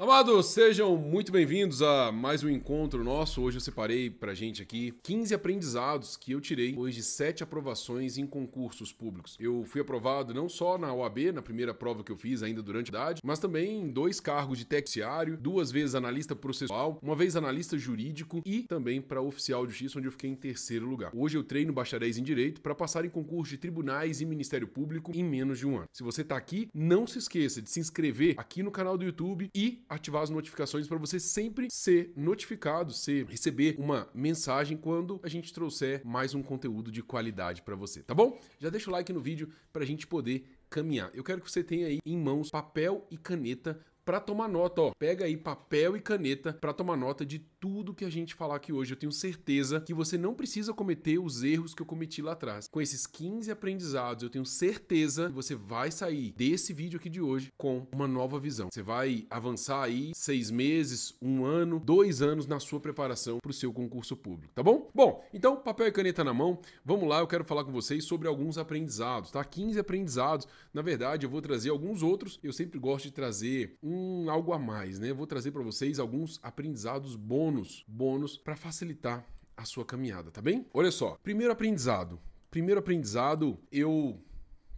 Amados, sejam muito bem-vindos a mais um encontro nosso. Hoje eu separei pra gente aqui 15 aprendizados que eu tirei depois de 7 aprovações em concursos públicos. Eu fui aprovado não só na OAB, na primeira prova que eu fiz ainda durante a idade, mas também em dois cargos de terciário, duas vezes analista processual, uma vez analista jurídico e também para oficial de justiça, onde eu fiquei em terceiro lugar. Hoje eu treino bacharéis em direito para passar em concurso de tribunais e Ministério Público em menos de um ano. Se você tá aqui, não se esqueça de se inscrever aqui no canal do YouTube e ativar as notificações para você sempre ser notificado, ser receber uma mensagem quando a gente trouxer mais um conteúdo de qualidade para você, tá bom? Já deixa o like no vídeo para a gente poder caminhar. Eu quero que você tenha aí em mãos papel e caneta para tomar nota, ó. Pega aí papel e caneta para tomar nota de tudo que a gente falar aqui hoje. Eu tenho certeza que você não precisa cometer os erros que eu cometi lá atrás. Com esses 15 aprendizados, eu tenho certeza que você vai sair desse vídeo aqui de hoje com uma nova visão. Você vai avançar aí seis meses, um ano, dois anos na sua preparação para o seu concurso público, tá bom? Bom, então papel e caneta na mão. Vamos lá, eu quero falar com vocês sobre alguns aprendizados, tá? 15 aprendizados. Na verdade, eu vou trazer alguns outros. Eu sempre gosto de trazer um um algo a mais, né? Eu vou trazer para vocês alguns aprendizados bônus, bônus para facilitar a sua caminhada, tá bem? Olha só, primeiro aprendizado. Primeiro aprendizado, eu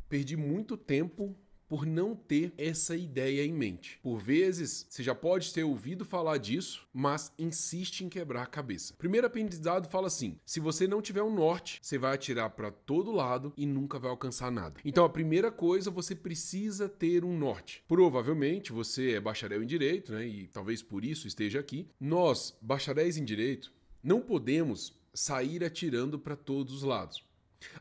perdi muito tempo por não ter essa ideia em mente. Por vezes, você já pode ter ouvido falar disso, mas insiste em quebrar a cabeça. Primeiro aprendizado fala assim: se você não tiver um norte, você vai atirar para todo lado e nunca vai alcançar nada. Então, a primeira coisa, você precisa ter um norte. Provavelmente você é bacharel em direito, né? E talvez por isso esteja aqui. Nós, bacharéis em direito, não podemos sair atirando para todos os lados.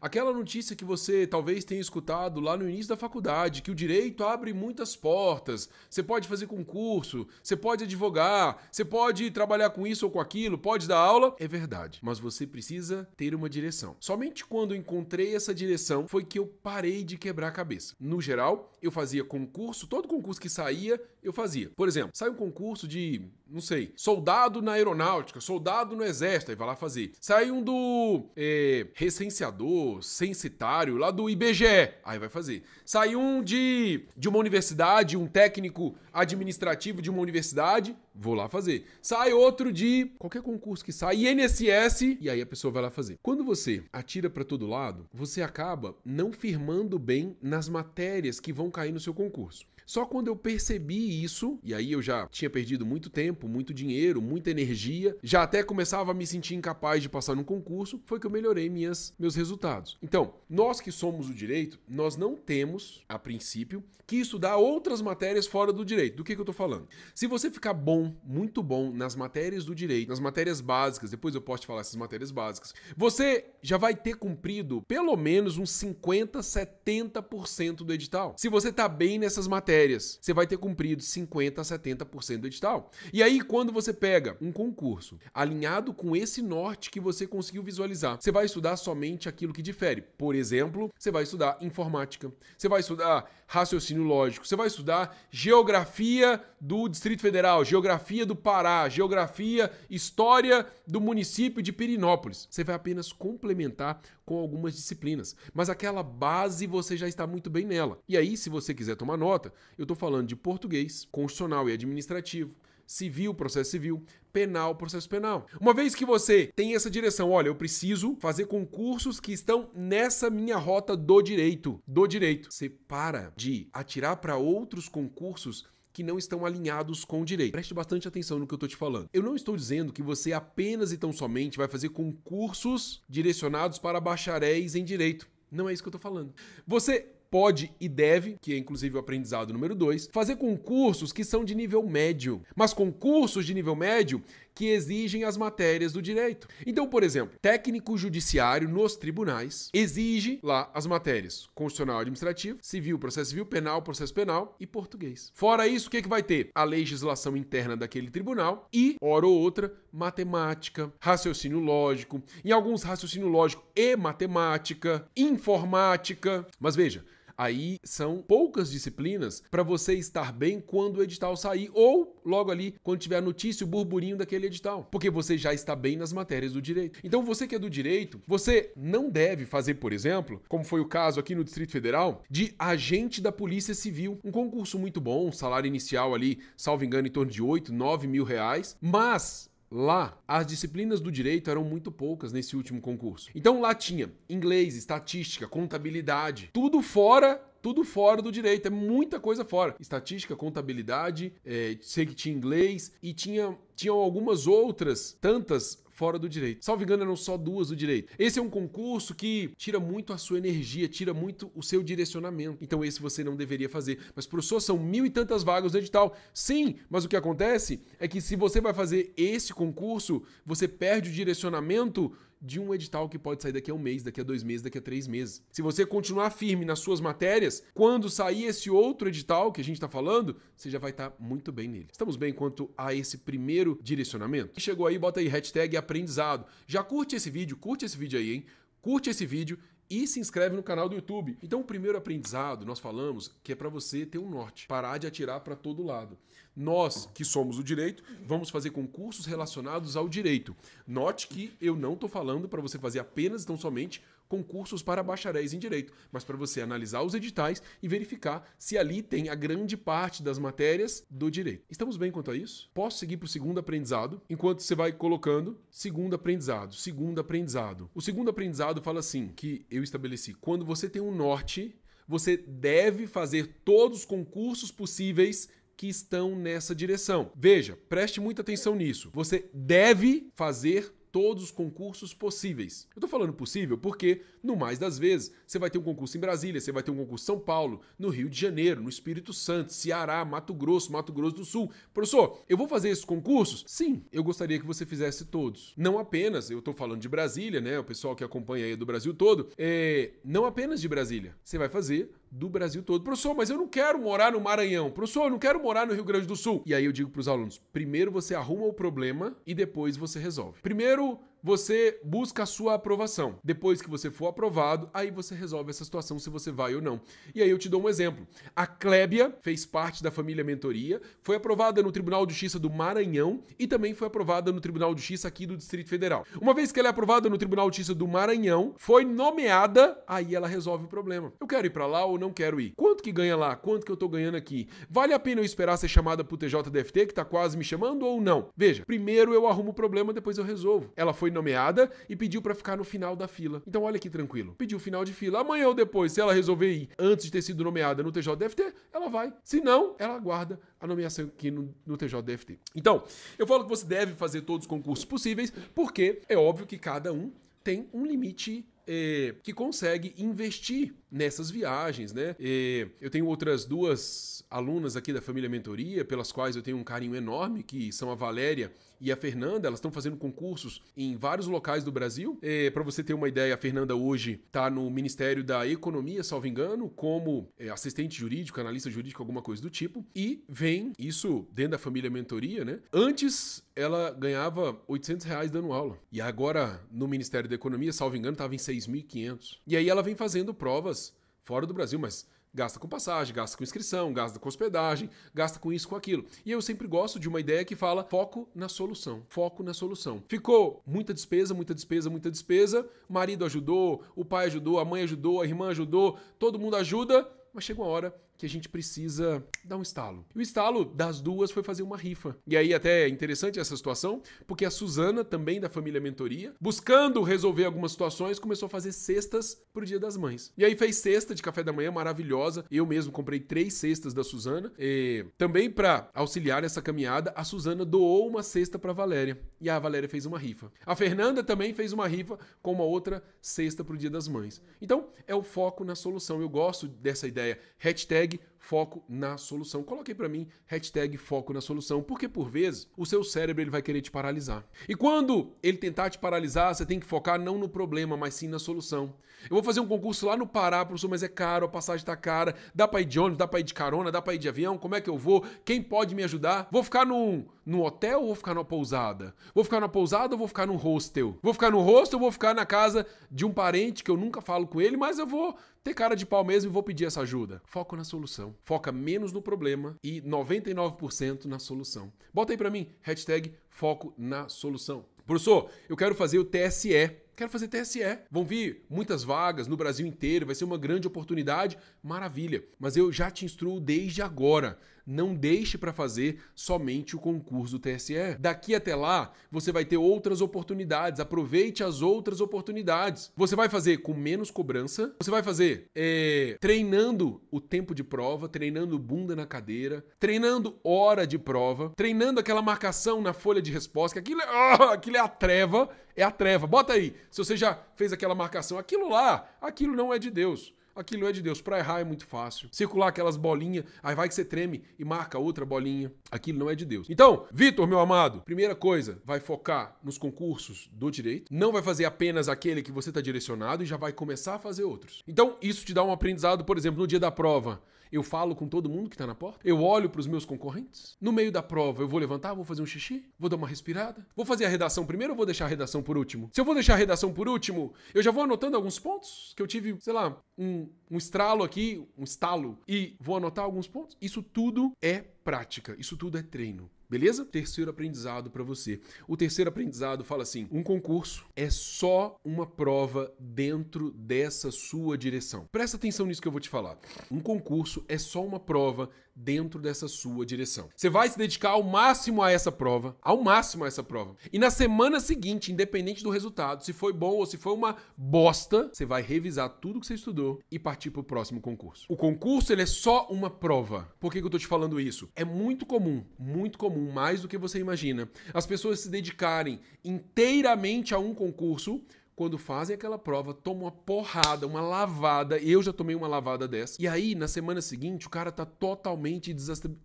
Aquela notícia que você talvez tenha escutado lá no início da faculdade, que o direito abre muitas portas, você pode fazer concurso, você pode advogar, você pode trabalhar com isso ou com aquilo, pode dar aula, é verdade. Mas você precisa ter uma direção. Somente quando encontrei essa direção foi que eu parei de quebrar a cabeça. No geral, eu fazia concurso, todo concurso que saía, eu fazia. Por exemplo, sai um concurso de, não sei, soldado na aeronáutica, soldado no exército, aí vai lá fazer. Sai um do é, recenseador censitário lá do IBGE. Aí vai fazer. Sai um de, de uma universidade, um técnico administrativo de uma universidade, vou lá fazer. Sai outro de qualquer concurso que sai, INSS, e aí a pessoa vai lá fazer. Quando você atira para todo lado, você acaba não firmando bem nas matérias que vão cair no seu concurso. Só quando eu percebi isso, e aí eu já tinha perdido muito tempo, muito dinheiro, muita energia, já até começava a me sentir incapaz de passar num concurso, foi que eu melhorei minhas, meus resultados. Então, nós que somos o direito, nós não temos, a princípio, que estudar outras matérias fora do direito. Do que, que eu tô falando? Se você ficar bom, muito bom nas matérias do direito, nas matérias básicas, depois eu posso te falar essas matérias básicas, você já vai ter cumprido pelo menos uns 50, 70% do edital. Se você tá bem nessas matérias, matérias, você vai ter cumprido 50 a 70% do edital. E aí, quando você pega um concurso alinhado com esse norte que você conseguiu visualizar, você vai estudar somente aquilo que difere. Por exemplo, você vai estudar informática, você vai estudar raciocínio lógico, você vai estudar geografia do Distrito Federal, geografia do Pará, geografia, história do município de Pirinópolis. Você vai apenas complementar com algumas disciplinas, mas aquela base você já está muito bem nela. E aí, se você quiser tomar nota, eu estou falando de português, constitucional e administrativo, civil, processo civil, penal, processo penal. Uma vez que você tem essa direção, olha, eu preciso fazer concursos que estão nessa minha rota do direito, do direito. Você para de atirar para outros concursos que não estão alinhados com o direito. Preste bastante atenção no que eu estou te falando. Eu não estou dizendo que você apenas e tão somente vai fazer concursos direcionados para bacharéis em direito. Não é isso que eu estou falando. Você pode e deve, que é inclusive o aprendizado número 2, fazer concursos que são de nível médio, mas concursos de nível médio que exigem as matérias do direito. Então, por exemplo, técnico judiciário nos tribunais exige lá as matérias constitucional administrativo, civil, processo civil, penal, processo penal e português. Fora isso, o que, é que vai ter? A legislação interna daquele tribunal e, hora ou outra, matemática, raciocínio lógico, em alguns raciocínio lógico e matemática, informática. Mas veja, Aí são poucas disciplinas para você estar bem quando o edital sair ou logo ali quando tiver a notícia, o burburinho daquele edital, porque você já está bem nas matérias do direito. Então você que é do direito, você não deve fazer, por exemplo, como foi o caso aqui no Distrito Federal, de agente da Polícia Civil. Um concurso muito bom, salário inicial ali, salvo engano, em torno de 8, 9 mil reais, mas Lá, as disciplinas do direito eram muito poucas nesse último concurso. Então lá tinha inglês, estatística, contabilidade, tudo fora tudo fora do direito, é muita coisa fora. Estatística, contabilidade, é, sei que tinha inglês e tinha, tinham algumas outras, tantas fora do direito. Salvo engano, eram só duas do direito. Esse é um concurso que tira muito a sua energia, tira muito o seu direcionamento. Então, esse você não deveria fazer. Mas, professor, são mil e tantas vagas no edital. Sim, mas o que acontece é que se você vai fazer esse concurso, você perde o direcionamento de um edital que pode sair daqui a um mês, daqui a dois meses, daqui a três meses. Se você continuar firme nas suas matérias, quando sair esse outro edital que a gente está falando, você já vai estar tá muito bem nele. Estamos bem quanto a esse primeiro direcionamento? Chegou aí, bota aí hashtag aprendizado. Já curte esse vídeo, curte esse vídeo aí, hein? Curte esse vídeo e se inscreve no canal do YouTube. Então, o primeiro aprendizado, nós falamos que é para você ter um norte, parar de atirar para todo lado. Nós, que somos o direito, vamos fazer concursos relacionados ao direito. Note que eu não estou falando para você fazer apenas, tão somente, concursos para bacharéis em direito, mas para você analisar os editais e verificar se ali tem a grande parte das matérias do direito. Estamos bem quanto a isso? Posso seguir para o segundo aprendizado, enquanto você vai colocando segundo aprendizado, segundo aprendizado. O segundo aprendizado fala assim, que eu estabeleci, quando você tem um norte, você deve fazer todos os concursos possíveis que estão nessa direção. Veja, preste muita atenção nisso. Você deve fazer todos os concursos possíveis. Eu estou falando possível porque, no mais das vezes, você vai ter um concurso em Brasília, você vai ter um concurso em São Paulo, no Rio de Janeiro, no Espírito Santo, Ceará, Mato Grosso, Mato Grosso do Sul. Professor, eu vou fazer esses concursos? Sim, eu gostaria que você fizesse todos. Não apenas, eu estou falando de Brasília, né? O pessoal que acompanha aí do Brasil todo, é, não apenas de Brasília. Você vai fazer do Brasil todo. Professor, mas eu não quero morar no Maranhão. Professor, eu não quero morar no Rio Grande do Sul. E aí eu digo para os alunos: primeiro você arruma o problema e depois você resolve. Primeiro você busca a sua aprovação. Depois que você for aprovado, aí você resolve essa situação se você vai ou não. E aí eu te dou um exemplo. A Clébia fez parte da família mentoria, foi aprovada no Tribunal de Justiça do Maranhão e também foi aprovada no Tribunal de Justiça aqui do Distrito Federal. Uma vez que ela é aprovada no Tribunal de Justiça do Maranhão, foi nomeada, aí ela resolve o problema. Eu quero ir para lá ou não quero ir? Quanto que ganha lá? Quanto que eu tô ganhando aqui? Vale a pena eu esperar ser chamada pro TJDFT que tá quase me chamando ou não? Veja, primeiro eu arrumo o problema, depois eu resolvo. Ela foi foi nomeada e pediu para ficar no final da fila. Então olha que tranquilo. Pediu final de fila. Amanhã ou depois, se ela resolver ir antes de ter sido nomeada no TJDFT, ela vai. Se não, ela aguarda a nomeação aqui no, no TJDFT. Então, eu falo que você deve fazer todos os concursos possíveis, porque é óbvio que cada um tem um limite é, que consegue investir nessas viagens, né? É, eu tenho outras duas alunas aqui da família Mentoria, pelas quais eu tenho um carinho enorme, que são a Valéria e a Fernanda, elas estão fazendo concursos em vários locais do Brasil. É, Para você ter uma ideia, a Fernanda hoje está no Ministério da Economia, salvo engano, como é, assistente jurídico, analista jurídico, alguma coisa do tipo. E vem isso dentro da família Mentoria, né? Antes ela ganhava 800 reais dando aula. E agora, no Ministério da Economia, salvo engano, estava em 6.500. E aí ela vem fazendo provas fora do Brasil, mas Gasta com passagem, gasta com inscrição, gasta com hospedagem, gasta com isso, com aquilo. E eu sempre gosto de uma ideia que fala foco na solução. Foco na solução. Ficou muita despesa, muita despesa, muita despesa. O marido ajudou, o pai ajudou, a mãe ajudou, a irmã ajudou, todo mundo ajuda, mas chega uma hora que a gente precisa dar um estalo. E o estalo das duas foi fazer uma rifa. E aí até é interessante essa situação, porque a Suzana, também da família Mentoria, buscando resolver algumas situações, começou a fazer cestas pro Dia das Mães. E aí fez cesta de café da manhã maravilhosa. Eu mesmo comprei três cestas da Suzana. E também para auxiliar nessa caminhada, a Suzana doou uma cesta para Valéria. E a Valéria fez uma rifa. A Fernanda também fez uma rifa com uma outra cesta pro Dia das Mães. Então, é o foco na solução. Eu gosto dessa ideia. Hashtag hashtag foco na solução. Coloque para mim hashtag foco na solução, porque por vezes o seu cérebro ele vai querer te paralisar. E quando ele tentar te paralisar, você tem que focar não no problema, mas sim na solução. Eu vou fazer um concurso lá no Pará, professor, mas é caro, a passagem tá cara, dá para ir de ônibus, dá para ir de carona, dá para ir de avião, como é que eu vou? Quem pode me ajudar? Vou ficar num, num hotel ou vou ficar numa pousada? Vou ficar numa pousada ou vou ficar num hostel? Vou ficar no hostel ou vou ficar na casa de um parente que eu nunca falo com ele, mas eu vou ter cara de pau mesmo e vou pedir essa ajuda. Foco na solução. Foca menos no problema e 99% na solução. Bota aí para mim, hashtag foco na solução. Professor, eu quero fazer o TSE. Quero fazer TSE. Vão vir muitas vagas no Brasil inteiro, vai ser uma grande oportunidade. Maravilha. Mas eu já te instruo desde agora. Não deixe para fazer somente o concurso do TSE. Daqui até lá, você vai ter outras oportunidades. Aproveite as outras oportunidades. Você vai fazer com menos cobrança. Você vai fazer é, treinando o tempo de prova, treinando bunda na cadeira, treinando hora de prova, treinando aquela marcação na folha de resposta, que aquilo é, oh, aquilo é a treva. É a treva. Bota aí. Se você já fez aquela marcação, aquilo lá, aquilo não é de Deus aquilo é de Deus. Para errar é muito fácil. Circular aquelas bolinhas, aí vai que você treme e marca outra bolinha. Aquilo não é de Deus. Então, Vitor, meu amado, primeira coisa, vai focar nos concursos do direito. Não vai fazer apenas aquele que você está direcionado e já vai começar a fazer outros. Então, isso te dá um aprendizado, por exemplo, no dia da prova. Eu falo com todo mundo que está na porta? Eu olho para os meus concorrentes? No meio da prova, eu vou levantar, vou fazer um xixi? Vou dar uma respirada? Vou fazer a redação primeiro ou vou deixar a redação por último? Se eu vou deixar a redação por último, eu já vou anotando alguns pontos que eu tive, sei lá, um, um estralo aqui, um estalo, e vou anotar alguns pontos. Isso tudo é prática, isso tudo é treino. Beleza? Terceiro aprendizado para você. O terceiro aprendizado fala assim: um concurso é só uma prova dentro dessa sua direção. Presta atenção nisso que eu vou te falar. Um concurso é só uma prova dentro dessa sua direção. Você vai se dedicar ao máximo a essa prova, ao máximo a essa prova. E na semana seguinte, independente do resultado, se foi bom ou se foi uma bosta, você vai revisar tudo que você estudou e partir para o próximo concurso. O concurso ele é só uma prova. Por que, que eu tô te falando isso? É muito comum, muito comum, mais do que você imagina, as pessoas se dedicarem inteiramente a um concurso quando fazem aquela prova, tomam uma porrada, uma lavada. Eu já tomei uma lavada dessa. E aí, na semana seguinte, o cara tá totalmente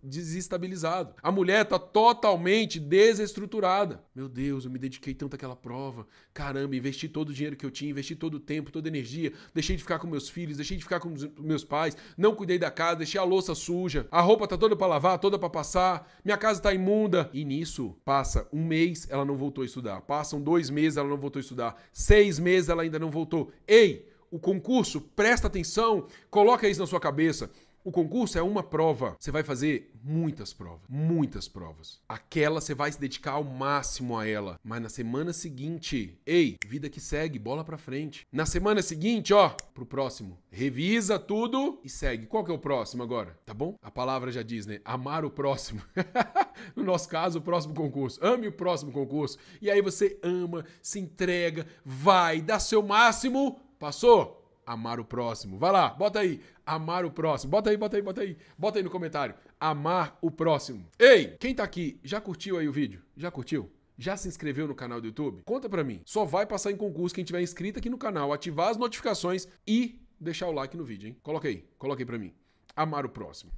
desestabilizado. A mulher tá totalmente desestruturada. Meu Deus, eu me dediquei tanto àquela prova. Caramba, investi todo o dinheiro que eu tinha, investi todo o tempo, toda a energia. Deixei de ficar com meus filhos, deixei de ficar com meus pais, não cuidei da casa, deixei a louça suja. A roupa tá toda para lavar, toda para passar. Minha casa tá imunda. E nisso, passa um mês, ela não voltou a estudar. Passam dois meses, ela não voltou a estudar. Seis seis meses ela ainda não voltou. Ei, o concurso, presta atenção, coloca isso na sua cabeça. O concurso é uma prova. Você vai fazer muitas provas, muitas provas. Aquela você vai se dedicar ao máximo a ela, mas na semana seguinte, ei, vida que segue, bola para frente. Na semana seguinte, ó, pro próximo, revisa tudo e segue. Qual que é o próximo agora? Tá bom? A palavra já diz, né? Amar o próximo. no nosso caso, o próximo concurso. Ame o próximo concurso. E aí você ama, se entrega, vai, dá seu máximo. Passou? Amar o próximo. Vai lá, bota aí, amar o próximo. Bota aí, bota aí, bota aí. Bota aí no comentário, amar o próximo. Ei, quem tá aqui, já curtiu aí o vídeo? Já curtiu? Já se inscreveu no canal do YouTube? Conta pra mim. Só vai passar em concurso quem tiver inscrito aqui no canal, ativar as notificações e deixar o like no vídeo, hein? Coloca aí, coloca aí pra mim. Amar o próximo.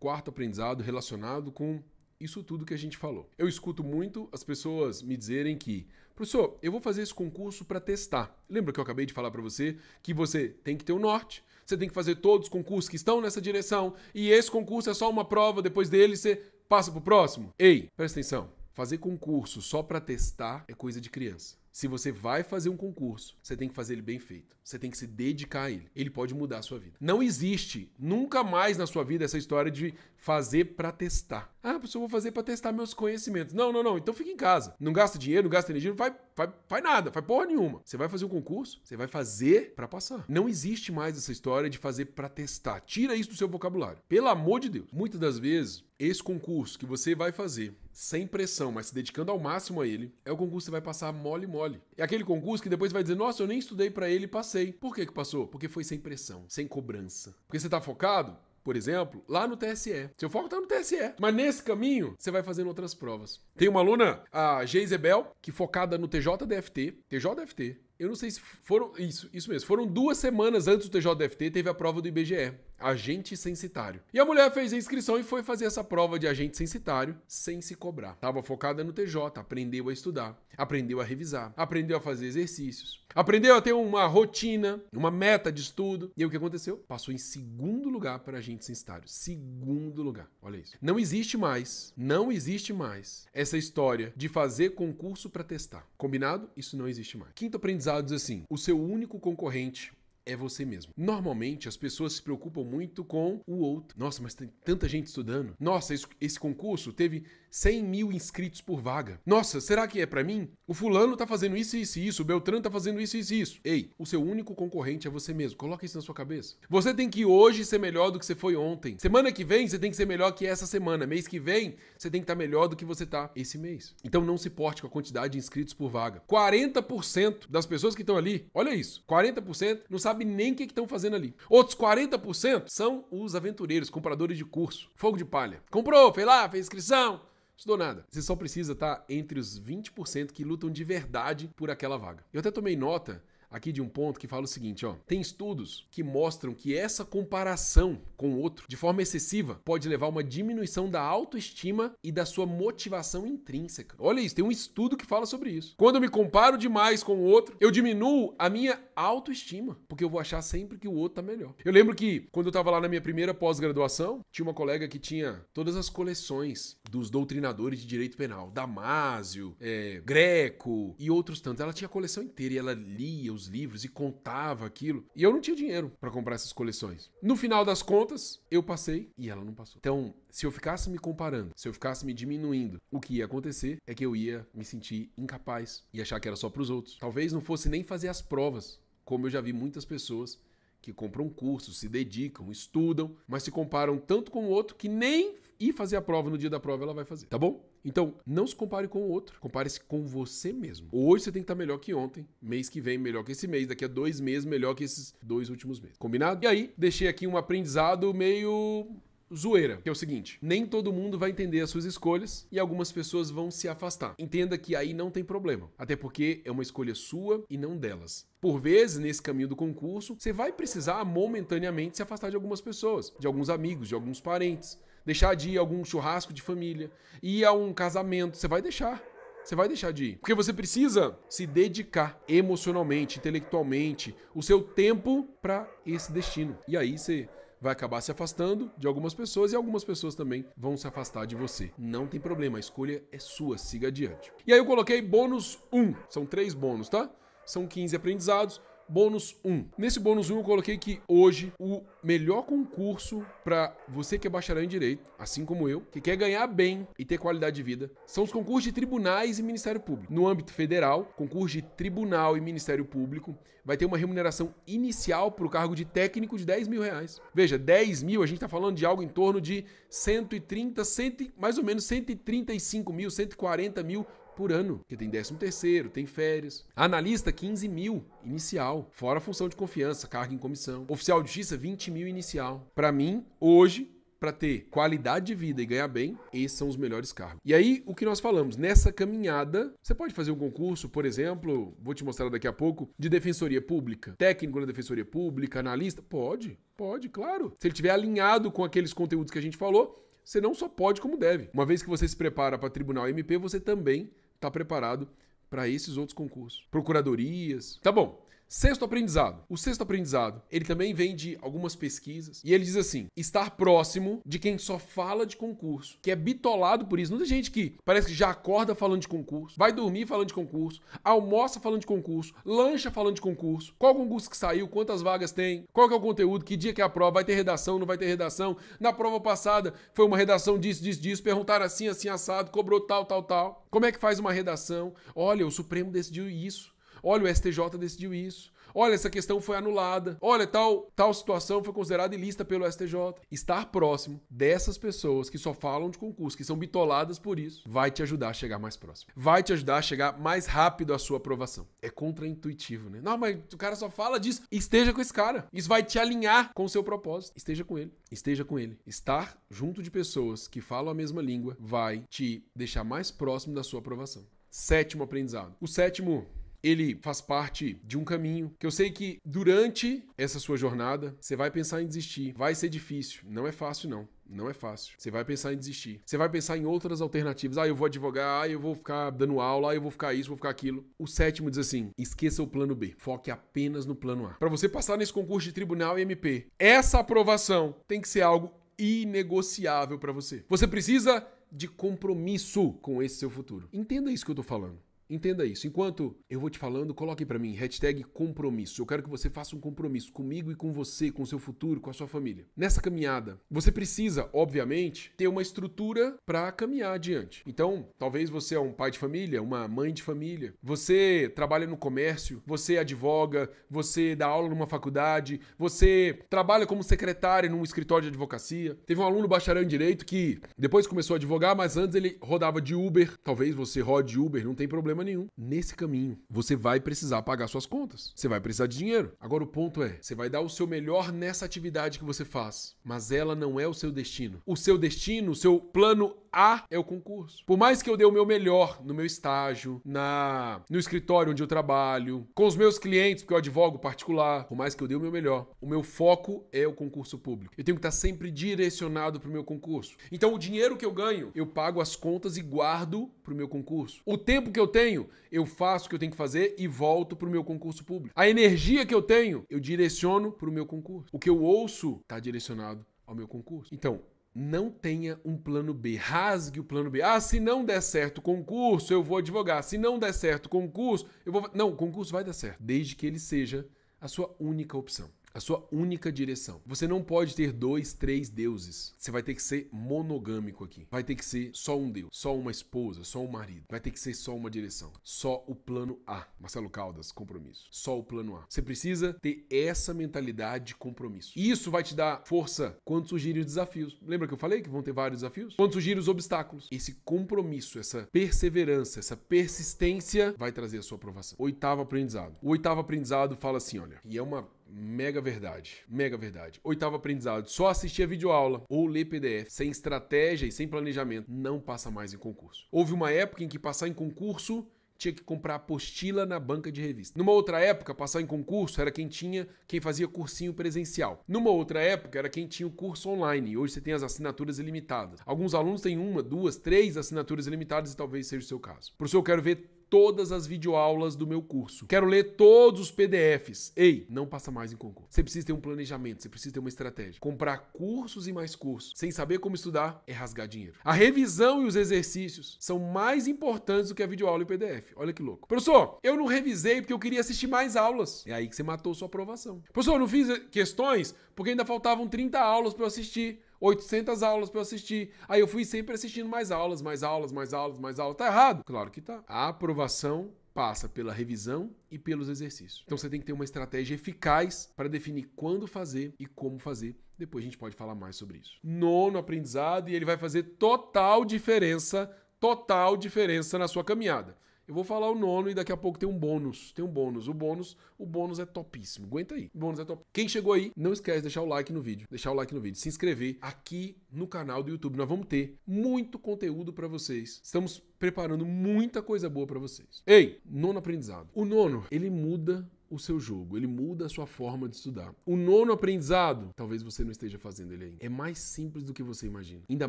Quarto aprendizado relacionado com isso tudo que a gente falou. Eu escuto muito as pessoas me dizerem que Professor, eu vou fazer esse concurso para testar. Lembra que eu acabei de falar para você que você tem que ter o norte, você tem que fazer todos os concursos que estão nessa direção e esse concurso é só uma prova, depois dele você passa para o próximo? Ei, presta atenção. Fazer concurso só para testar é coisa de criança. Se você vai fazer um concurso, você tem que fazer ele bem feito. Você tem que se dedicar a ele. Ele pode mudar a sua vida. Não existe nunca mais na sua vida essa história de fazer para testar. Ah, pessoal, vou fazer para testar meus conhecimentos. Não, não, não. Então fica em casa. Não gasta dinheiro, não gasta energia, não faz, faz, faz nada, faz porra nenhuma. Você vai fazer um concurso, você vai fazer para passar. Não existe mais essa história de fazer para testar. Tira isso do seu vocabulário. Pelo amor de Deus. Muitas das vezes, esse concurso que você vai fazer sem pressão, mas se dedicando ao máximo a ele, é o concurso que você vai passar mole mole. É aquele concurso que depois vai dizer: "Nossa, eu nem estudei para ele e passei". Por que que passou? Porque foi sem pressão, sem cobrança. Porque você tá focado por exemplo, lá no TSE. Seu foco tá no TSE. Mas nesse caminho, você vai fazendo outras provas. Tem uma aluna, a Geisebel, que focada no TJDFT, TJDFT, eu não sei se foram. Isso, isso mesmo. Foram duas semanas antes do TJDFT, teve a prova do IBGE, agente censitário. E a mulher fez a inscrição e foi fazer essa prova de agente censitário sem se cobrar. Tava focada no TJ, aprendeu a estudar, aprendeu a revisar, aprendeu a fazer exercícios, aprendeu a ter uma rotina, uma meta de estudo. E o que aconteceu? Passou em segundo lugar para agente censitário. Segundo lugar. Olha isso. Não existe mais, não existe mais essa história de fazer concurso para testar. Combinado? Isso não existe mais. Quinto aprendizado diz assim: o seu único concorrente é você mesmo. Normalmente as pessoas se preocupam muito com o outro. Nossa, mas tem tanta gente estudando. Nossa, esse, concurso teve 100 mil inscritos por vaga. Nossa, será que é para mim? O fulano tá fazendo isso, isso e isso. O Beltrano tá fazendo isso, isso e isso. Ei, o seu único concorrente é você mesmo. Coloca isso na sua cabeça. Você tem que hoje ser melhor do que você foi ontem. Semana que vem você tem que ser melhor que essa semana. Mês que vem você tem que estar tá melhor do que você tá esse mês. Então não se porte com a quantidade de inscritos por vaga. 40% das pessoas que estão ali, olha isso, 40% não sabe nem o que estão fazendo ali. Outros 40% são os aventureiros, compradores de curso. Fogo de palha. Comprou, fez lá, fez inscrição estudou nada. Você só precisa estar entre os 20% que lutam de verdade por aquela vaga. Eu até tomei nota aqui de um ponto que fala o seguinte, ó. Tem estudos que mostram que essa comparação com o outro de forma excessiva pode levar a uma diminuição da autoestima e da sua motivação intrínseca. Olha isso, tem um estudo que fala sobre isso. Quando eu me comparo demais com o outro, eu diminuo a minha autoestima, porque eu vou achar sempre que o outro tá melhor. Eu lembro que quando eu tava lá na minha primeira pós-graduação, tinha uma colega que tinha todas as coleções dos doutrinadores de direito penal, Damásio, é, Greco e outros tantos. Ela tinha a coleção inteira e ela lia os livros e contava aquilo. E eu não tinha dinheiro para comprar essas coleções. No final das contas, eu passei e ela não passou. Então, se eu ficasse me comparando, se eu ficasse me diminuindo, o que ia acontecer é que eu ia me sentir incapaz e achar que era só para os outros. Talvez não fosse nem fazer as provas, como eu já vi muitas pessoas que compram cursos, se dedicam, estudam, mas se comparam tanto com o outro que nem ir fazer a prova no dia da prova ela vai fazer, tá bom? Então, não se compare com o outro, compare-se com você mesmo. Hoje você tem que estar melhor que ontem, mês que vem melhor que esse mês, daqui a dois meses melhor que esses dois últimos meses. Combinado? E aí, deixei aqui um aprendizado meio zoeira, que é o seguinte: nem todo mundo vai entender as suas escolhas e algumas pessoas vão se afastar. Entenda que aí não tem problema, até porque é uma escolha sua e não delas. Por vezes, nesse caminho do concurso, você vai precisar momentaneamente se afastar de algumas pessoas, de alguns amigos, de alguns parentes deixar de ir a algum churrasco de família, ir a um casamento, você vai deixar. Você vai deixar de ir. Porque você precisa se dedicar emocionalmente, intelectualmente, o seu tempo para esse destino. E aí você vai acabar se afastando de algumas pessoas e algumas pessoas também vão se afastar de você. Não tem problema, a escolha é sua, siga adiante. E aí eu coloquei bônus 1. São três bônus, tá? São 15 aprendizados bônus 1. Nesse bônus 1 eu coloquei que hoje o melhor concurso para você que é bacharel em direito, assim como eu, que quer ganhar bem e ter qualidade de vida, são os concursos de tribunais e Ministério Público. No âmbito federal, concurso de tribunal e Ministério Público vai ter uma remuneração inicial para o cargo de técnico de 10 mil reais. Veja, 10 mil, a gente está falando de algo em torno de 130, 100, mais ou menos 135 mil, 140 mil por ano, que tem 13 terceiro, tem férias. Analista, 15 mil inicial, fora a função de confiança, carga em comissão. Oficial de justiça, 20 mil inicial. Para mim, hoje, para ter qualidade de vida e ganhar bem, esses são os melhores cargos. E aí, o que nós falamos, nessa caminhada, você pode fazer um concurso, por exemplo, vou te mostrar daqui a pouco, de defensoria pública. Técnico na defensoria pública, analista? Pode, pode, claro. Se ele tiver alinhado com aqueles conteúdos que a gente falou, você não só pode, como deve. Uma vez que você se prepara para tribunal MP, você também está preparado para esses outros concursos. Procuradorias. Tá bom. Sexto aprendizado. O sexto aprendizado, ele também vem de algumas pesquisas e ele diz assim: estar próximo de quem só fala de concurso, que é bitolado por isso. Não tem gente que parece que já acorda falando de concurso, vai dormir falando de concurso, almoça falando de concurso, lancha falando de concurso, qual concurso que saiu, quantas vagas tem, qual que é o conteúdo, que dia que é a prova, vai ter redação, não vai ter redação. Na prova passada foi uma redação disso, disso, disso, perguntaram assim, assim, assado, cobrou tal, tal, tal. Como é que faz uma redação? Olha, o Supremo decidiu isso. Olha, o STJ decidiu isso. Olha, essa questão foi anulada. Olha, tal, tal situação foi considerada ilícita pelo STJ. Estar próximo dessas pessoas que só falam de concurso, que são bitoladas por isso, vai te ajudar a chegar mais próximo. Vai te ajudar a chegar mais rápido à sua aprovação. É contraintuitivo, né? Não, mas o cara só fala disso. Esteja com esse cara. Isso vai te alinhar com o seu propósito. Esteja com ele. Esteja com ele. Estar junto de pessoas que falam a mesma língua vai te deixar mais próximo da sua aprovação. Sétimo aprendizado. O sétimo ele faz parte de um caminho que eu sei que durante essa sua jornada você vai pensar em desistir, vai ser difícil, não é fácil não. Não é fácil. Você vai pensar em desistir. Você vai pensar em outras alternativas. Ah, eu vou advogar, ah, eu vou ficar dando aula, ah, eu vou ficar isso, vou ficar aquilo. O sétimo diz assim: esqueça o plano B. Foque apenas no plano A. Para você passar nesse concurso de tribunal e MP, essa aprovação tem que ser algo inegociável para você. Você precisa de compromisso com esse seu futuro. Entenda isso que eu tô falando. Entenda isso. Enquanto eu vou te falando, coloque para mim hashtag compromisso. Eu quero que você faça um compromisso comigo e com você, com seu futuro, com a sua família. Nessa caminhada, você precisa, obviamente, ter uma estrutura para caminhar adiante. Então, talvez você é um pai de família, uma mãe de família, você trabalha no comércio, você advoga, você dá aula numa faculdade, você trabalha como secretária num escritório de advocacia. Teve um aluno bacharel em direito que depois começou a advogar, mas antes ele rodava de Uber. Talvez você rode Uber, não tem problema problema nenhum. Nesse caminho, você vai precisar pagar suas contas. Você vai precisar de dinheiro. Agora o ponto é, você vai dar o seu melhor nessa atividade que você faz, mas ela não é o seu destino. O seu destino, o seu plano A é o concurso. Por mais que eu dê o meu melhor no meu estágio, na no escritório onde eu trabalho, com os meus clientes, porque eu advogo particular, por mais que eu dê o meu melhor, o meu foco é o concurso público. Eu tenho que estar sempre direcionado para o meu concurso. Então o dinheiro que eu ganho, eu pago as contas e guardo para o meu concurso. O tempo que eu tenho eu faço o que eu tenho que fazer e volto para o meu concurso público. A energia que eu tenho, eu direciono para o meu concurso. O que eu ouço está direcionado ao meu concurso. Então, não tenha um plano B. Rasgue o plano B. Ah, se não der certo o concurso, eu vou advogar. Se não der certo o concurso, eu vou. Não, o concurso vai dar certo, desde que ele seja a sua única opção a sua única direção. Você não pode ter dois, três deuses. Você vai ter que ser monogâmico aqui. Vai ter que ser só um deus, só uma esposa, só um marido. Vai ter que ser só uma direção. Só o plano A. Marcelo Caldas, compromisso. Só o plano A. Você precisa ter essa mentalidade de compromisso. Isso vai te dar força quando surgirem os desafios. Lembra que eu falei que vão ter vários desafios? Quando surgirem os obstáculos. Esse compromisso, essa perseverança, essa persistência vai trazer a sua aprovação. Oitavo aprendizado. O oitavo aprendizado fala assim, olha, e é uma Mega verdade. Mega verdade. Oitavo aprendizado. Só assistir a videoaula ou ler PDF sem estratégia e sem planejamento não passa mais em concurso. Houve uma época em que passar em concurso tinha que comprar apostila na banca de revista. Numa outra época, passar em concurso era quem tinha, quem fazia cursinho presencial. Numa outra época, era quem tinha o curso online. E hoje você tem as assinaturas ilimitadas. Alguns alunos têm uma, duas, três assinaturas ilimitadas e talvez seja o seu caso. Professor, eu quero ver todas as videoaulas do meu curso. Quero ler todos os PDFs. Ei, não passa mais em concurso. Você precisa ter um planejamento, você precisa ter uma estratégia. Comprar cursos e mais cursos sem saber como estudar é rasgar dinheiro. A revisão e os exercícios são mais importantes do que a videoaula e o PDF. Olha que louco. Professor, eu não revisei porque eu queria assistir mais aulas. É aí que você matou sua aprovação. Professor, eu não fiz questões porque ainda faltavam 30 aulas para eu assistir. 800 aulas para eu assistir. Aí eu fui sempre assistindo mais aulas, mais aulas, mais aulas, mais aulas. Tá errado? Claro que tá. A aprovação passa pela revisão e pelos exercícios. Então você tem que ter uma estratégia eficaz para definir quando fazer e como fazer. Depois a gente pode falar mais sobre isso. Nono aprendizado e ele vai fazer total diferença, total diferença na sua caminhada. Eu vou falar o nono e daqui a pouco tem um bônus. Tem um bônus. O bônus, o bônus é topíssimo. Aguenta aí. O bônus é top. Quem chegou aí, não esquece de deixar o like no vídeo. Deixar o like no vídeo. Se inscrever aqui no canal do YouTube. Nós vamos ter muito conteúdo para vocês. Estamos preparando muita coisa boa para vocês. Ei, nono aprendizado. O nono, ele muda o seu jogo, ele muda a sua forma de estudar. O nono aprendizado, talvez você não esteja fazendo ele ainda, é mais simples do que você imagina. Ainda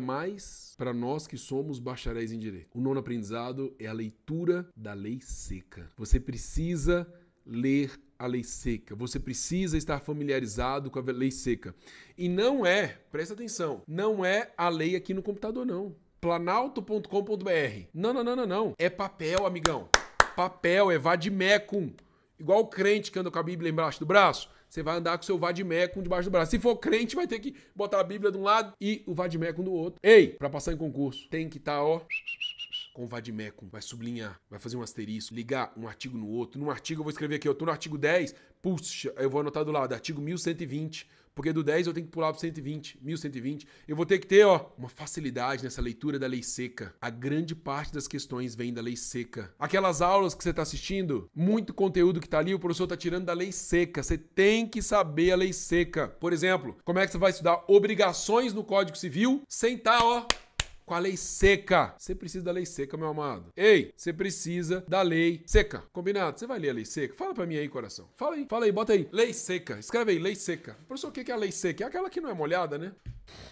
mais para nós que somos bacharéis em direito. O nono aprendizado é a leitura da lei seca. Você precisa ler a lei seca. Você precisa estar familiarizado com a lei seca. E não é, presta atenção, não é a lei aqui no computador não. planalto.com.br. Não, não, não, não, não. É papel, amigão. Papel, é vadimecum. Igual o crente que anda com a Bíblia embaixo do braço. Você vai andar com o seu vadimecum debaixo do braço. Se for crente, vai ter que botar a Bíblia de um lado e o vadimecum do outro. Ei, para passar em concurso, tem que estar, tá, ó, com o vadimecum. Vai sublinhar, vai fazer um asterisco, ligar um artigo no outro. Num artigo eu vou escrever aqui, eu tô no artigo 10, puxa, eu vou anotar do lado, artigo 1120 porque do 10 eu tenho que pular para 120, 1120. Eu vou ter que ter, ó, uma facilidade nessa leitura da lei seca. A grande parte das questões vem da lei seca. Aquelas aulas que você está assistindo, muito conteúdo que está ali, o professor está tirando da lei seca. Você tem que saber a lei seca. Por exemplo, como é que você vai estudar obrigações no Código Civil sem estar, tá, ó, com a lei seca. Você precisa da lei seca, meu amado. Ei, você precisa da lei seca. Combinado? Você vai ler a lei seca? Fala pra mim aí, coração. Fala aí, fala aí, bota aí. Lei seca. Escreve aí, lei seca. Professor, o que é a lei seca? É aquela que não é molhada, né?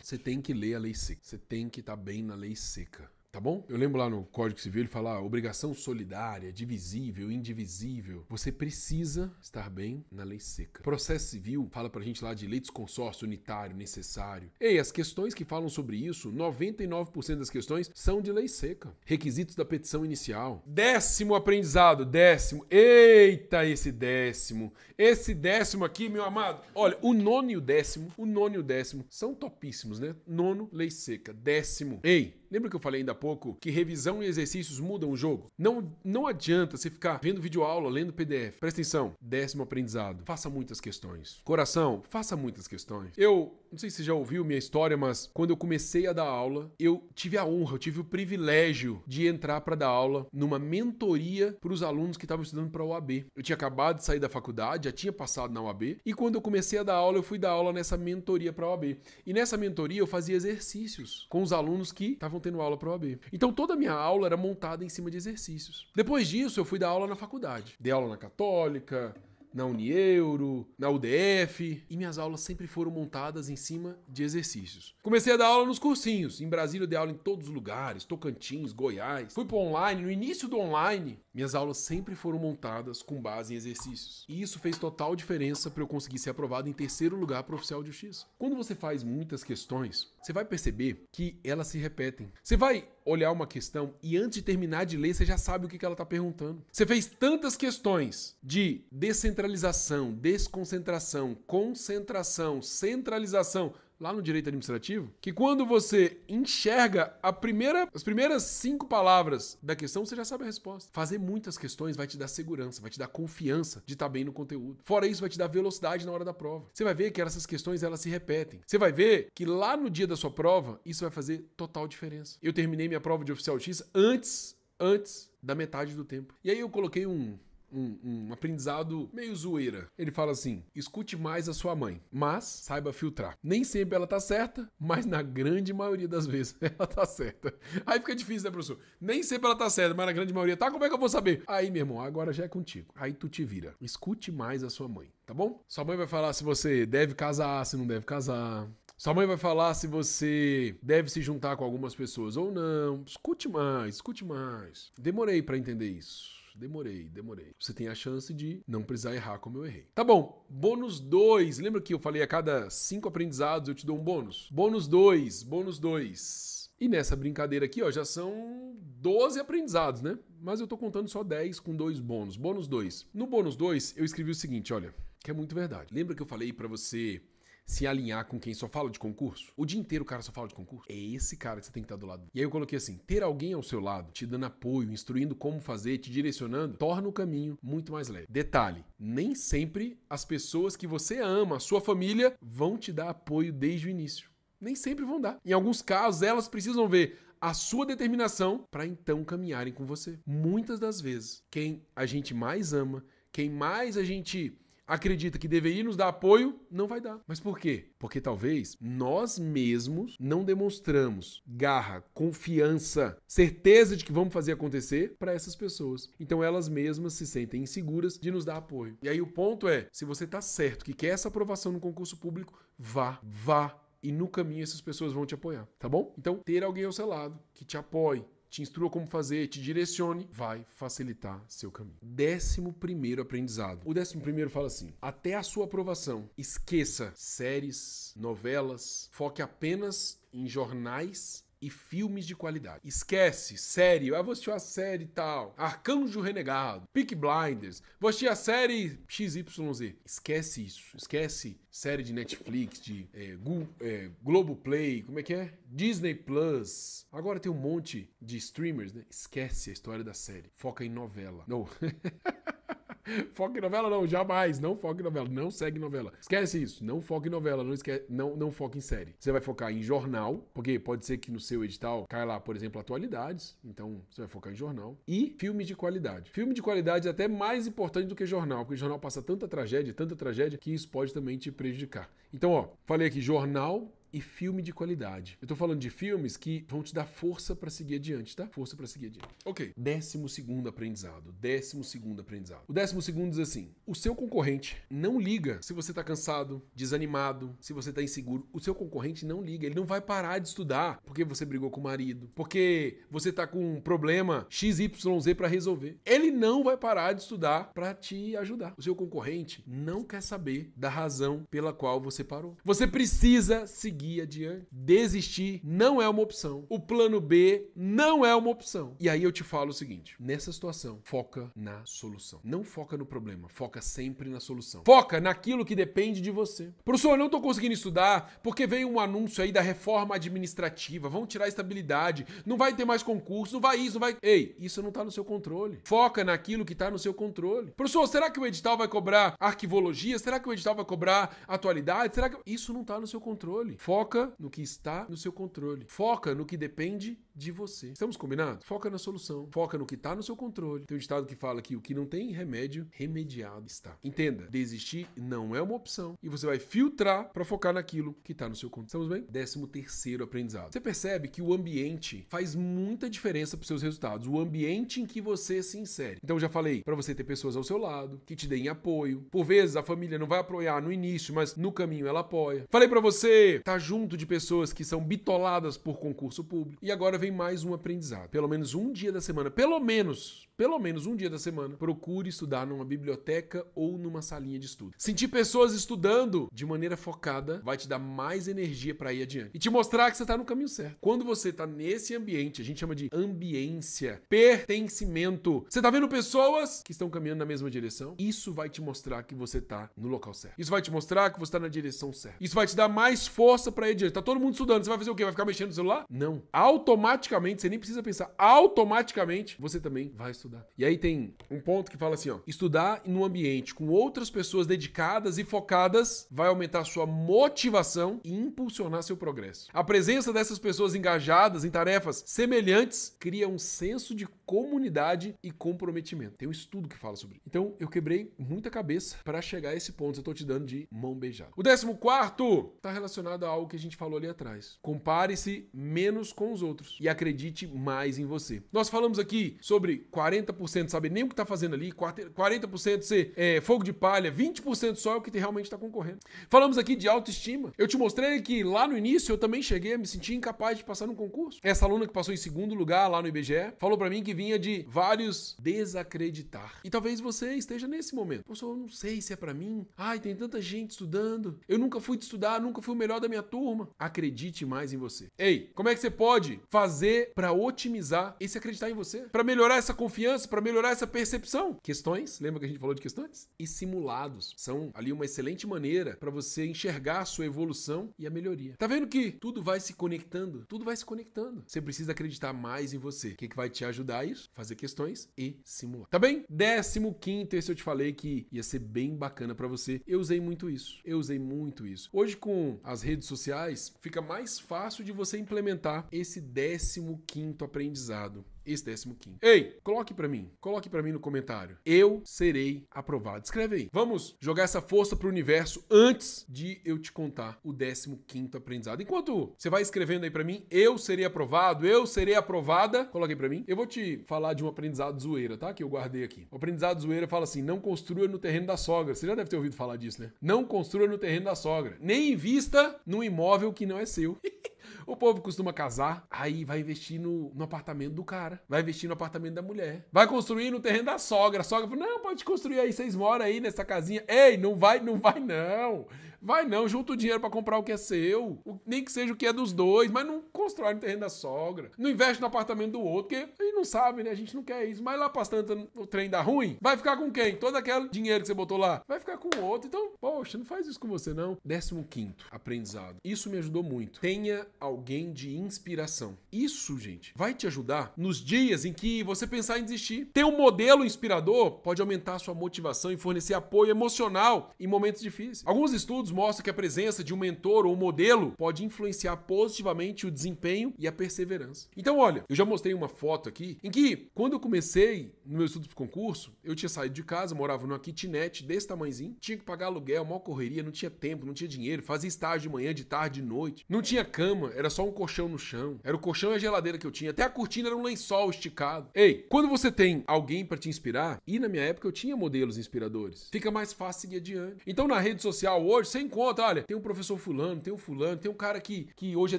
Você tem que ler a lei seca. Você tem que estar tá bem na lei seca. Tá bom? Eu lembro lá no Código Civil ele fala obrigação solidária, divisível, indivisível. Você precisa estar bem na lei seca. Processo civil fala pra gente lá de leitos consórcio unitário necessário. Ei, as questões que falam sobre isso, 99% das questões são de lei seca. Requisitos da petição inicial. Décimo aprendizado, décimo. Eita, esse décimo. Esse décimo aqui, meu amado. Olha, o nono e o décimo, o nono e o décimo são topíssimos, né? Nono, lei seca. Décimo. Ei, Lembra que eu falei ainda há pouco que revisão e exercícios mudam o jogo? Não, não adianta você ficar vendo videoaula, lendo PDF. Presta atenção. Décimo aprendizado. Faça muitas questões. Coração, faça muitas questões. Eu não sei se você já ouviu minha história, mas quando eu comecei a dar aula, eu tive a honra, eu tive o privilégio de entrar para dar aula numa mentoria para os alunos que estavam estudando para a OAB. Eu tinha acabado de sair da faculdade, já tinha passado na OAB, e quando eu comecei a dar aula, eu fui dar aula nessa mentoria para a OAB. E nessa mentoria eu fazia exercícios com os alunos que estavam tendo aula para a OAB. Então toda a minha aula era montada em cima de exercícios. Depois disso, eu fui dar aula na faculdade. Dei aula na Católica, na Unieuro, na UDF, e minhas aulas sempre foram montadas em cima de exercícios. Comecei a dar aula nos cursinhos. Em Brasília eu dei aula em todos os lugares, Tocantins, Goiás. Fui para online, no início do online, minhas aulas sempre foram montadas com base em exercícios. E isso fez total diferença para eu conseguir ser aprovado em terceiro lugar para oficial de justiça. Quando você faz muitas questões, você vai perceber que elas se repetem. Você vai olhar uma questão e antes de terminar de ler, você já sabe o que ela está perguntando. Você fez tantas questões de descentralização, desconcentração, concentração, centralização lá no direito administrativo, que quando você enxerga a primeira, as primeiras cinco palavras da questão, você já sabe a resposta. Fazer muitas questões vai te dar segurança, vai te dar confiança de estar bem no conteúdo. Fora isso, vai te dar velocidade na hora da prova. Você vai ver que essas questões elas se repetem. Você vai ver que lá no dia da sua prova, isso vai fazer total diferença. Eu terminei minha prova de oficial X antes, antes da metade do tempo. E aí eu coloquei um um, um, aprendizado meio zoeira. Ele fala assim: escute mais a sua mãe, mas saiba filtrar. Nem sempre ela tá certa, mas na grande maioria das vezes ela tá certa. Aí fica difícil, né, professor? Nem sempre ela tá certa, mas na grande maioria tá. Como é que eu vou saber? Aí, meu irmão, agora já é contigo. Aí tu te vira. Escute mais a sua mãe, tá bom? Sua mãe vai falar se você deve casar, se não deve casar. Sua mãe vai falar se você deve se juntar com algumas pessoas ou não. Escute mais, escute mais. Demorei para entender isso demorei, demorei. Você tem a chance de não precisar errar como eu errei. Tá bom, bônus 2. Lembra que eu falei a cada 5 aprendizados eu te dou um bônus? Bônus 2, bônus 2. E nessa brincadeira aqui, ó, já são 12 aprendizados, né? Mas eu tô contando só 10 com dois bônus. Bônus 2. No bônus 2, eu escrevi o seguinte, olha, que é muito verdade. Lembra que eu falei para você se alinhar com quem só fala de concurso? O dia inteiro o cara só fala de concurso? É esse cara que você tem que estar do lado. E aí eu coloquei assim: ter alguém ao seu lado, te dando apoio, instruindo como fazer, te direcionando, torna o caminho muito mais leve. Detalhe: nem sempre as pessoas que você ama, a sua família, vão te dar apoio desde o início. Nem sempre vão dar. Em alguns casos, elas precisam ver a sua determinação para então caminharem com você. Muitas das vezes, quem a gente mais ama, quem mais a gente acredita que deveria nos dar apoio, não vai dar. Mas por quê? Porque talvez nós mesmos não demonstramos garra, confiança, certeza de que vamos fazer acontecer para essas pessoas. Então elas mesmas se sentem inseguras de nos dar apoio. E aí o ponto é, se você está certo que quer essa aprovação no concurso público, vá, vá e no caminho essas pessoas vão te apoiar, tá bom? Então, ter alguém ao seu lado que te apoie, te instrua como fazer, te direcione, vai facilitar seu caminho. Décimo primeiro aprendizado. O décimo primeiro fala assim: até a sua aprovação, esqueça séries, novelas, foque apenas em jornais e filmes de qualidade. Esquece, série, ah, vou assistir uma série tal. Arcanjo Renegado, Peak Blinders, vou assistir a série XYZ. Esquece isso, esquece série de Netflix, de é, Go, é, Globoplay, como é que é? Disney Plus. Agora tem um monte de streamers, né? Esquece a história da série. Foca em novela. Não. foca em novela não, jamais. Não foca em novela. Não segue novela. Esquece isso. Não foca em novela. Não, esquece, não, não foca em série. Você vai focar em jornal, porque pode ser que no seu edital caia lá, por exemplo, atualidades. Então você vai focar em jornal. E filme de qualidade. Filme de qualidade é até mais importante do que jornal, porque jornal passa tanta tragédia, tanta tragédia, que isso pode também te prejudicar. Então, ó, falei aqui jornal e filme de qualidade. Eu tô falando de filmes que vão te dar força para seguir adiante, tá? Força para seguir adiante. Ok. Décimo segundo aprendizado. Décimo segundo aprendizado. O décimo segundo diz assim: o seu concorrente não liga se você tá cansado, desanimado, se você tá inseguro. O seu concorrente não liga. Ele não vai parar de estudar porque você brigou com o marido, porque você tá com um problema XYZ para resolver. Ele não vai parar de estudar para te ajudar. O seu concorrente não quer saber da razão pela qual você parou. Você precisa seguir adiante. Desistir não é uma opção. O plano B não é uma opção. E aí eu te falo o seguinte: nessa situação, foca na solução. Não foca no problema, foca sempre na solução. Foca naquilo que depende de você. Professor, eu não tô conseguindo estudar porque veio um anúncio aí da reforma administrativa. Vão tirar a estabilidade, não vai ter mais concurso, não vai isso, não vai. Ei, isso não tá no seu controle. Foca naquilo que tá no seu controle. Professor, será que o edital vai cobrar arquivologia? Será que o edital vai cobrar atualidade? Será que. Isso não tá no seu controle. Foca no que está no seu controle. Foca no que depende de você. Estamos combinados? Foca na solução. Foca no que está no seu controle. Tem um ditado que fala que o que não tem remédio, remediado está. Entenda, desistir não é uma opção. E você vai filtrar para focar naquilo que está no seu controle. Estamos bem? Décimo terceiro aprendizado. Você percebe que o ambiente faz muita diferença para seus resultados. O ambiente em que você se insere. Então, já falei, para você ter pessoas ao seu lado, que te deem apoio. Por vezes, a família não vai apoiar no início, mas no caminho ela apoia. Falei para você tá junto de pessoas que são bitoladas por concurso público. E agora vem mais um aprendizado. Pelo menos um dia da semana, pelo menos pelo menos um dia da semana, procure estudar numa biblioteca ou numa salinha de estudo. Sentir pessoas estudando de maneira focada vai te dar mais energia para ir adiante e te mostrar que você está no caminho certo. Quando você está nesse ambiente, a gente chama de ambiência, pertencimento. Você está vendo pessoas que estão caminhando na mesma direção? Isso vai te mostrar que você está no local certo. Isso vai te mostrar que você está na direção certa. Isso vai te dar mais força para ir adiante. Tá todo mundo estudando, você vai fazer o quê? Vai ficar mexendo no celular? Não. Automaticamente, você nem precisa pensar, automaticamente você também vai estudar. E aí tem um ponto que fala assim, ó, estudar num ambiente com outras pessoas dedicadas e focadas vai aumentar sua motivação e impulsionar seu progresso. A presença dessas pessoas engajadas em tarefas semelhantes cria um senso de comunidade e comprometimento. Tem um estudo que fala sobre isso. Então, eu quebrei muita cabeça para chegar a esse ponto. Eu tô te dando de mão beijada. O décimo quarto tá relacionado a algo que a gente falou ali atrás. Compare-se menos com os outros e acredite mais em você. Nós falamos aqui sobre 40% saber nem o que tá fazendo ali, 40% ser é, fogo de palha, 20% só é o que realmente tá concorrendo. Falamos aqui de autoestima. Eu te mostrei que lá no início eu também cheguei a me sentir incapaz de passar no concurso. Essa aluna que passou em segundo lugar lá no IBGE falou para mim que vinha de vários desacreditar. E talvez você esteja nesse momento. Professor, eu não sei se é para mim. Ai, tem tanta gente estudando. Eu nunca fui estudar, nunca fui o melhor da minha turma. Acredite mais em você. Ei, como é que você pode fazer para otimizar esse acreditar em você? Para melhorar essa confiança, para melhorar essa percepção? Questões, lembra que a gente falou de questões? E simulados são ali uma excelente maneira para você enxergar a sua evolução e a melhoria. Tá vendo que tudo vai se conectando? Tudo vai se conectando. Você precisa acreditar mais em você. O que, que vai te ajudar a isso? Fazer questões e simular. Tá bem? Décimo quinto, esse eu te falei que ia ser bem bacana para você. Eu usei muito isso. Eu usei muito isso. Hoje, com as redes sociais, fica mais fácil de você implementar esse décimo quinto aprendizado esse 15. Ei, coloque para mim, coloque para mim no comentário. Eu serei aprovado. Escreve aí. Vamos jogar essa força pro universo antes de eu te contar o 15 aprendizado. Enquanto você vai escrevendo aí para mim, eu serei aprovado, eu serei aprovada, coloque aí para mim. Eu vou te falar de um aprendizado zoeira, tá? Que eu guardei aqui. O aprendizado zoeira fala assim: não construa no terreno da sogra. Você já deve ter ouvido falar disso, né? Não construa no terreno da sogra. Nem invista num imóvel que não é seu. O povo costuma casar, aí vai investir no, no, apartamento do cara, vai investir no apartamento da mulher, vai construir no terreno da sogra. A sogra fala: não, pode construir aí, vocês moram aí nessa casinha. Ei, não vai, não vai não. Vai não, junta o dinheiro para comprar o que é seu, nem que seja o que é dos dois, mas não constrói no terreno da sogra, não investe no apartamento do outro, porque a gente não sabe, né? A gente não quer isso. Mas lá passando o trem dá ruim, vai ficar com quem? Todo aquele dinheiro que você botou lá, vai ficar com o outro. Então, poxa, não faz isso com você não. Décimo quinto, aprendizado. Isso me ajudou muito. Tenha alguém de inspiração. Isso, gente, vai te ajudar nos dias em que você pensar em desistir. Ter um modelo inspirador pode aumentar sua motivação e fornecer apoio emocional em momentos difíceis. Alguns estudos mostram que a presença de um mentor ou modelo pode influenciar positivamente o desempenho e a perseverança. Então, olha, eu já mostrei uma foto aqui em que, quando eu comecei no meu estudo para concurso, eu tinha saído de casa, morava numa kitnet desse tamanhozinho, tinha que pagar aluguel, mal correria, não tinha tempo, não tinha dinheiro, fazia estágio de manhã, de tarde, de noite. Não tinha cama, era só um colchão no chão. Era o colchão e a geladeira que eu tinha. Até a cortina era um lençol esticado. Ei, quando você tem alguém para te inspirar, e na minha época eu tinha modelos inspiradores, fica mais fácil seguir adiante. Então na rede social hoje, você encontra, olha, tem um professor fulano, tem um fulano, tem um cara que, que hoje é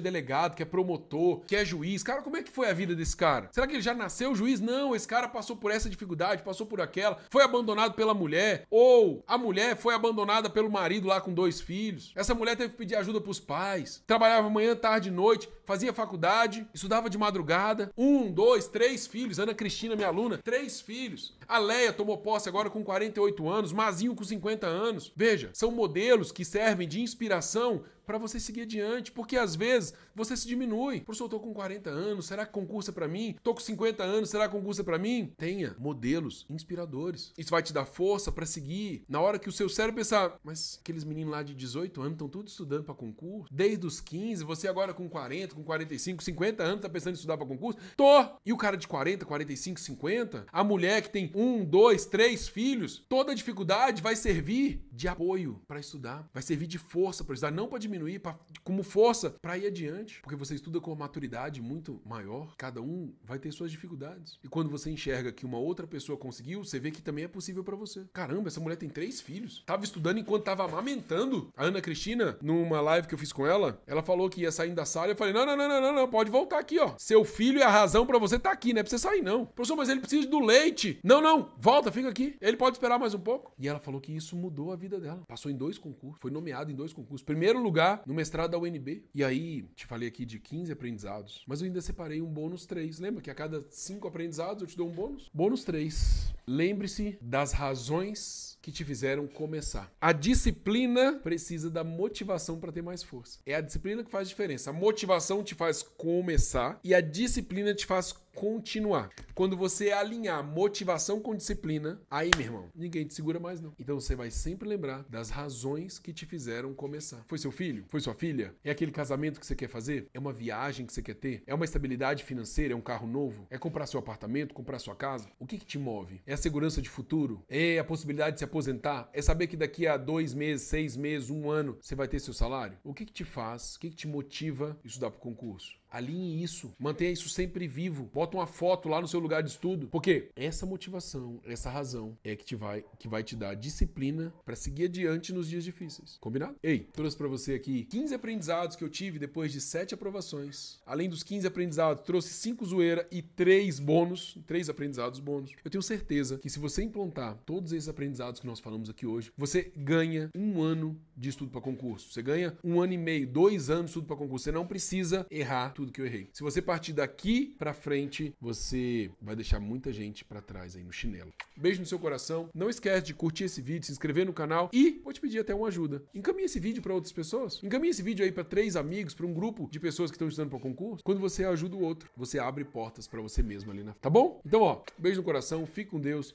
delegado, que é promotor, que é juiz. Cara, como é que foi a vida desse cara? Será que ele já nasceu juiz? Não, esse cara passou por essa dificuldade, passou por aquela, foi abandonado pela mulher, ou a mulher foi abandonada pelo marido lá com dois filhos. Essa mulher teve que pedir ajuda pros pais, trabalhava manhã, tarde, noite, fazia faculdade, estudava de madrugada. Um, dois, três filhos. Ana Cristina, minha aluna, três filhos. A Leia tomou posse agora com 48 anos, Mazinho com 50 anos. Veja, são modelos que servem de inspiração para você seguir adiante, porque às vezes você se diminui. Professor, eu tô com 40 anos, será que concurso é para mim? Tô com 50 anos, será que concurso é para mim? Tenha modelos inspiradores. Isso vai te dar força para seguir. Na hora que o seu cérebro pensar, mas aqueles meninos lá de 18 anos estão tudo estudando para concurso, desde os 15, você agora com 40, com 45, 50 anos tá pensando em estudar para concurso? Tô! E o cara de 40, 45, 50, a mulher que tem um, dois, três filhos, toda dificuldade vai servir de apoio para estudar, vai servir de força para estudar, não para diminuir pra, como força para ir adiante. Porque você estuda com uma maturidade muito maior, cada um vai ter suas dificuldades. E quando você enxerga que uma outra pessoa conseguiu, você vê que também é possível para você. Caramba, essa mulher tem três filhos. Tava estudando enquanto tava amamentando. A Ana Cristina, numa live que eu fiz com ela, ela falou que ia sair da sala. Eu falei: não, não, não, não, não, não, pode voltar aqui, ó. Seu filho é a razão para você estar tá aqui, não é pra você sair, não. Professor, mas ele precisa do leite. Não, não, volta, fica aqui. Ele pode esperar mais um pouco. E ela falou que isso mudou a vida dela. Passou em dois concursos, foi nomeado em dois concursos. Primeiro lugar no mestrado da UNB. E aí, te falei aqui de 15 aprendizados, mas eu ainda separei um bônus 3. Lembra que a cada 5 aprendizados eu te dou um bônus? Bônus 3. Lembre-se das razões que te fizeram começar. A disciplina precisa da motivação para ter mais força. É a disciplina que faz diferença. A motivação te faz começar e a disciplina te faz continuar. Quando você alinhar motivação com disciplina, aí, meu irmão, ninguém te segura mais não. Então você vai sempre lembrar das razões que te fizeram começar. Foi seu filho? Foi sua filha? É aquele casamento que você quer fazer? É uma viagem que você quer ter? É uma estabilidade financeira? É um carro novo? É comprar seu apartamento? Comprar sua casa? O que, que te move? É a segurança de futuro? É a possibilidade de se aposentar? É saber que daqui a dois meses, seis meses, um ano, você vai ter seu salário? O que, que te faz? O que, que te motiva estudar para o concurso? Alinhe isso, mantenha isso sempre vivo. Bota uma foto lá no seu lugar de estudo, porque essa motivação, essa razão é que te vai que vai te dar disciplina para seguir adiante nos dias difíceis. Combinado? Ei, trouxe para você aqui 15 aprendizados que eu tive depois de 7 aprovações. Além dos 15 aprendizados, trouxe 5 zoeira e 3 bônus, 3 aprendizados bônus. Eu tenho certeza que se você implantar todos esses aprendizados que nós falamos aqui hoje, você ganha um ano de estudo para concurso. Você ganha um ano e meio, dois anos de estudo para concurso. Você não precisa errar tudo tudo que eu errei. Se você partir daqui para frente, você vai deixar muita gente para trás aí no chinelo. Beijo no seu coração. Não esquece de curtir esse vídeo, se inscrever no canal e vou te pedir até uma ajuda. Encaminhe esse vídeo para outras pessoas. Encaminhe esse vídeo aí para três amigos, para um grupo de pessoas que estão estudando para concurso. Quando você ajuda o outro, você abre portas para você mesmo ali na. Tá bom? Então, ó, beijo no coração, fique com Deus.